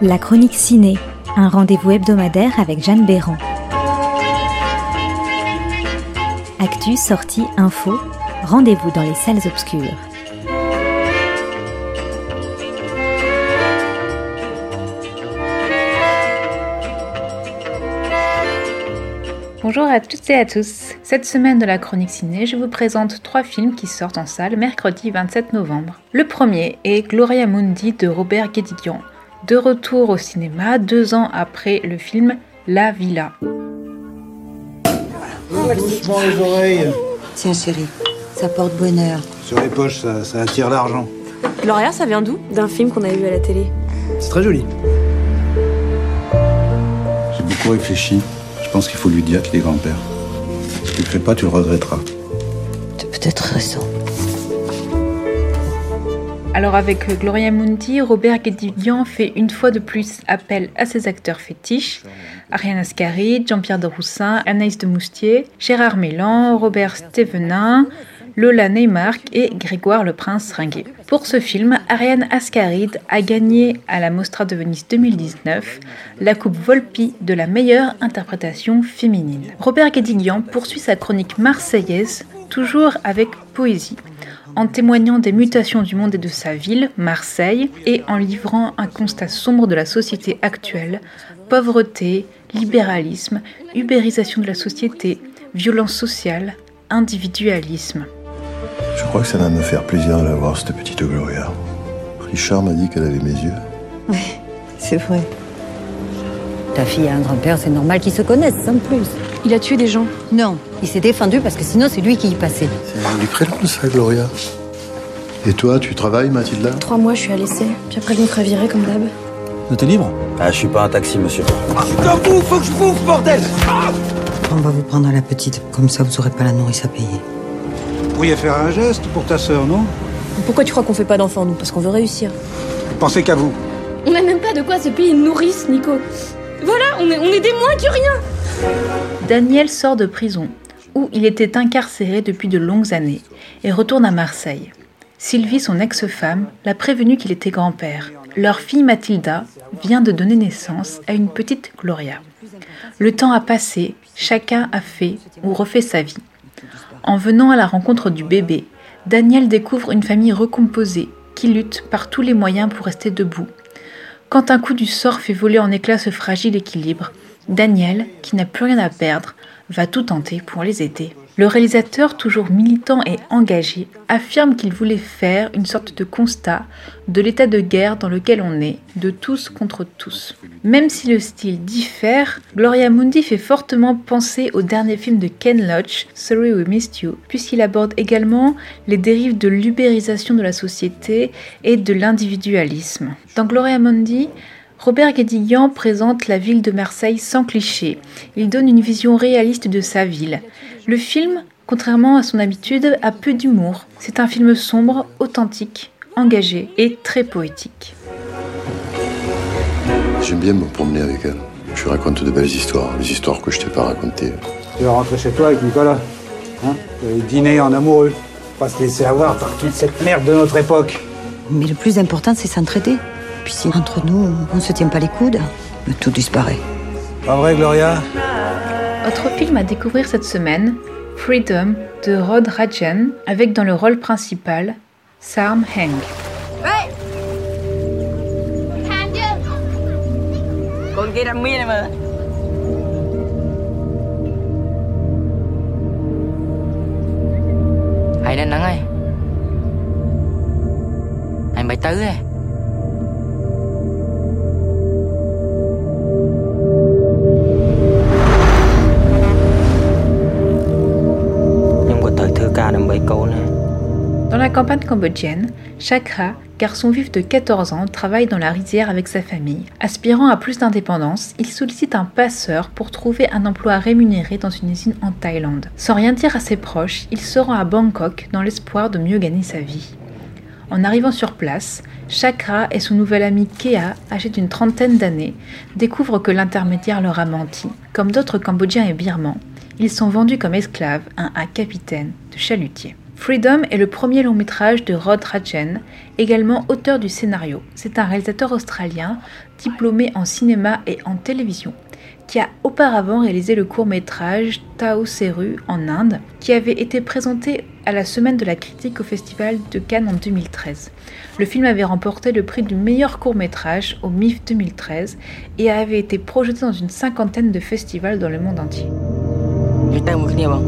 La chronique ciné, un rendez-vous hebdomadaire avec Jeanne Béran. Actu, sortie, info, rendez-vous dans les salles obscures. Bonjour à toutes et à tous. Cette semaine de la chronique ciné, je vous présente trois films qui sortent en salle mercredi 27 novembre. Le premier est Gloria Mundi de Robert Guédiguian, de retour au cinéma deux ans après le film La Villa. Doucement les oreilles. Tiens chérie, ça porte bonheur. Sur les poches, ça, ça attire l'argent. Gloria, ça vient d'où? D'un film qu'on a vu à la télé. C'est très joli. J'ai beaucoup réfléchi. Je pense qu'il faut lui dire qu'il est grand-père. Si tu le fais pas, tu le regretteras. T'as peut-être raison. Alors avec Gloria Mundi, Robert Guédiguian fait une fois de plus appel à ses acteurs fétiches. Ariane Ascari, Jean-Pierre de Roussin, Anaïs de Moustier, Gérard Mélan, Robert Stevenin, Lola Neymark et Grégoire le Prince Ringuet. Pour ce film, Ariane Ascaride a gagné à la Mostra de Venise 2019 la Coupe Volpi de la meilleure interprétation féminine. Robert Guédiguian poursuit sa chronique marseillaise, toujours avec poésie en témoignant des mutations du monde et de sa ville, Marseille, et en livrant un constat sombre de la société actuelle, pauvreté, libéralisme, ubérisation de la société, violence sociale, individualisme. Je crois que ça va me faire plaisir de la voir, cette petite Gloria. Richard m'a dit qu'elle avait mes yeux. Oui, c'est vrai. Ta fille a un grand-père, c'est normal qu'ils se connaissent, sans plus. Il a tué des gens. Non, il s'est défendu parce que sinon c'est lui qui y passait. C'est du prénom, ça, Gloria. Et toi, tu travailles, Mathilda? Trois mois, je suis à l'essai. Puis après, je me ferai virer comme d'hab. T'es libre? Ah, je suis pas un taxi, monsieur. On va vous prendre la petite, comme ça vous aurez pas la nourrice à payer. Vous pourriez faire un geste pour ta sœur, non? Pourquoi tu crois qu'on fait pas d'enfants, nous? Parce qu'on veut réussir. Pensez qu'à vous. On n'a même pas de quoi se payer une nourrice, Nico. Voilà, on est, des moins que rien. Daniel sort de prison, où il était incarcéré depuis de longues années, et retourne à Marseille. Sylvie, son ex-femme, l'a prévenu qu'il était grand-père. Leur fille Mathilda vient de donner naissance à une petite Gloria. Le temps a passé, chacun a fait ou refait sa vie. En venant à la rencontre du bébé, Daniel découvre une famille recomposée qui lutte par tous les moyens pour rester debout. Quand un coup du sort fait voler en éclats ce fragile équilibre, Daniel, qui n'a plus rien à perdre, va tout tenter pour les aider. Le réalisateur, toujours militant et engagé, affirme qu'il voulait faire une sorte de constat de l'état de guerre dans lequel on est, de tous contre tous. Même si le style diffère, Gloria Mundi fait fortement penser au dernier film de Ken Loach, Sorry We Missed You, puisqu'il aborde également les dérives de l'ubérisation de la société et de l'individualisme. Dans Gloria Mundi, Robert Guédiguian présente la ville de Marseille sans cliché. Il donne une vision réaliste de sa ville. Le film, contrairement à son habitude, a peu d'humour. C'est un film sombre, authentique, engagé et très poétique. J'aime bien me promener avec elle. Je lui raconte de belles histoires, les histoires que je t'ai pas racontées. Tu vas rentrer chez toi avec Nicolas. Hein? Allez dîner en amoureux. Pas se laisser avoir par toute cette merde de notre époque. Mais le plus important, c'est s'entraider. Puis si entre nous, on se tient pas les coudes, tout disparaît. Pas vrai, Gloria? Autre film à découvrir cette semaine, Freedom de Rod Rajan, avec dans le rôle principal Sam Heng. Kia Dans la campagne cambodgienne, Chakra, garçon vif de 14 ans, travaille dans la rizière avec sa famille. Aspirant à plus d'indépendance, il sollicite un passeur pour trouver un emploi rémunéré dans une usine en Thaïlande. Sans rien dire à ses proches, il se rend à Bangkok dans l'espoir de mieux gagner sa vie. En arrivant sur place, Chakra et son nouvel ami Kea, âgé d'une trentaine d'années, découvrent que l'intermédiaire leur a menti. Comme d'autres Cambodgiens et Birmans, ils sont vendus comme esclaves à capitaine de chalutier. Freedom est le premier long métrage de Rod Rajen, également auteur du scénario. C'est un réalisateur australien diplômé en cinéma et en télévision qui a auparavant réalisé le court métrage Tao Seru en Inde, qui avait été présenté à la semaine de la critique au Festival de Cannes en 2013. Le film avait remporté le prix du meilleur court métrage au MIF 2013 et avait été projeté dans une cinquantaine de festivals dans le monde entier. វាទៅមួយគ្នាបង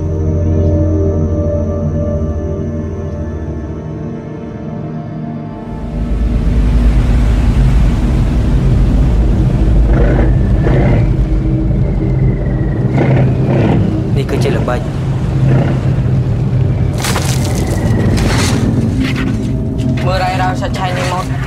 នេះគឺជាល្បិចមើលរ៉ៃរ៉ៅសាច់ឆៃនេះមក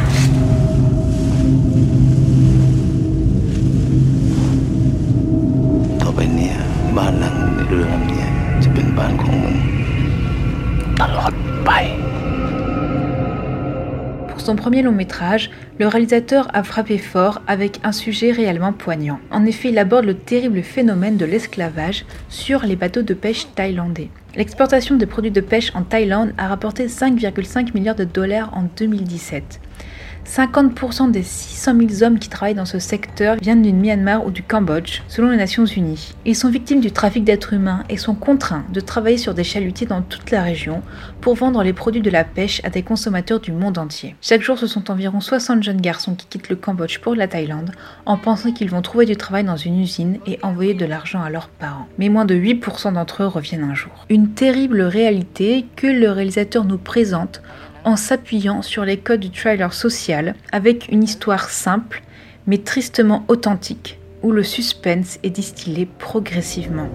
son premier long métrage, le réalisateur a frappé fort avec un sujet réellement poignant. En effet, il aborde le terrible phénomène de l'esclavage sur les bateaux de pêche thaïlandais. L'exportation de produits de pêche en Thaïlande a rapporté 5,5 milliards de dollars en 2017. 50% des 600 000 hommes qui travaillent dans ce secteur viennent du Myanmar ou du Cambodge, selon les Nations Unies. Ils sont victimes du trafic d'êtres humains et sont contraints de travailler sur des chalutiers dans toute la région pour vendre les produits de la pêche à des consommateurs du monde entier. Chaque jour, ce sont environ 60 jeunes garçons qui quittent le Cambodge pour la Thaïlande en pensant qu'ils vont trouver du travail dans une usine et envoyer de l'argent à leurs parents. Mais moins de 8% d'entre eux reviennent un jour. Une terrible réalité que le réalisateur nous présente en s'appuyant sur les codes du trailer social avec une histoire simple mais tristement authentique où le suspense est distillé progressivement.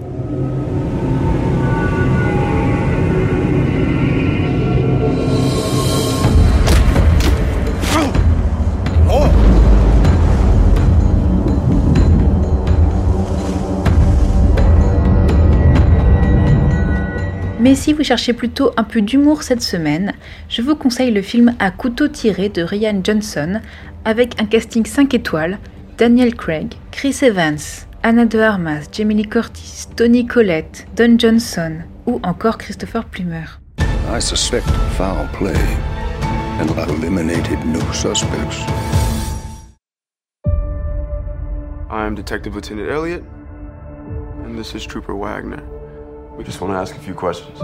Mais si vous cherchez plutôt un peu d'humour cette semaine, je vous conseille le film À couteau tiré de Ryan Johnson avec un casting 5 étoiles, Daniel Craig, Chris Evans, Anna de Armas, Jamie Lee Curtis, Tony Collette, Don Johnson ou encore Christopher Plummer. I suspect foul play and I've eliminated no suspects. I'm Detective Lieutenant Elliot, and this is Trooper Wagner. We just want to ask a few questions.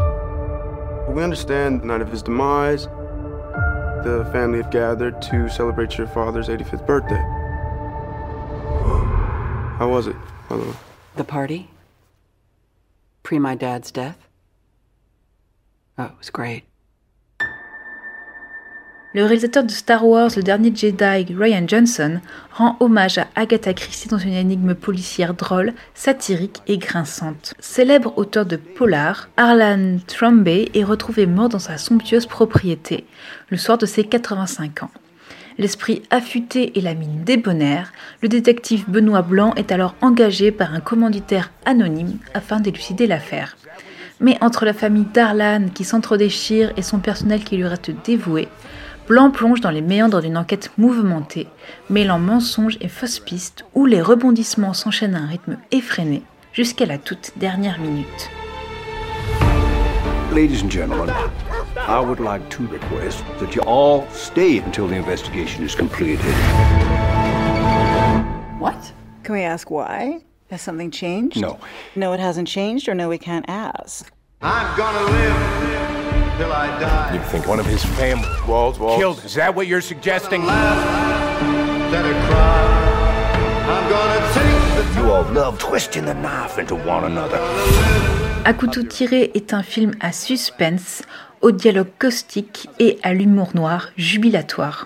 We understand the night of his demise, the family have gathered to celebrate your father's 85th birthday. How was it, by the way? The party? Pre my dad's death? Oh, it was great. Le réalisateur de Star Wars Le Dernier Jedi, Ryan Johnson, rend hommage à Agatha Christie dans une énigme policière drôle, satirique et grinçante. Célèbre auteur de Polar, Arlan Trombey est retrouvé mort dans sa somptueuse propriété, le soir de ses 85 ans. L'esprit affûté et la mine débonnaire, le détective Benoît Blanc est alors engagé par un commanditaire anonyme afin d'élucider l'affaire. Mais entre la famille d'Arlan qui s'entre-déchire et son personnel qui lui reste dévoué, Blanc plonge dans les méandres d'une enquête mouvementée, mêlant mensonges et fausses pistes où les rebondissements s'enchaînent à un rythme effréné jusqu'à la toute dernière minute. Ladies and gentlemen, I would like to request that you all stay until the investigation is completed. What? Can we ask why? Has something changed? No. No, it hasn't changed, or no, we can't ask. I'm gonna live till I die. You think one of his family Walls, walls. killed? Is that what you're suggesting? Then I cry. I'm gonna take the You all love twisting the knife into one another. À couteau tiré est un film à suspense, au dialogue caustique et à l'humour noir jubilatoire.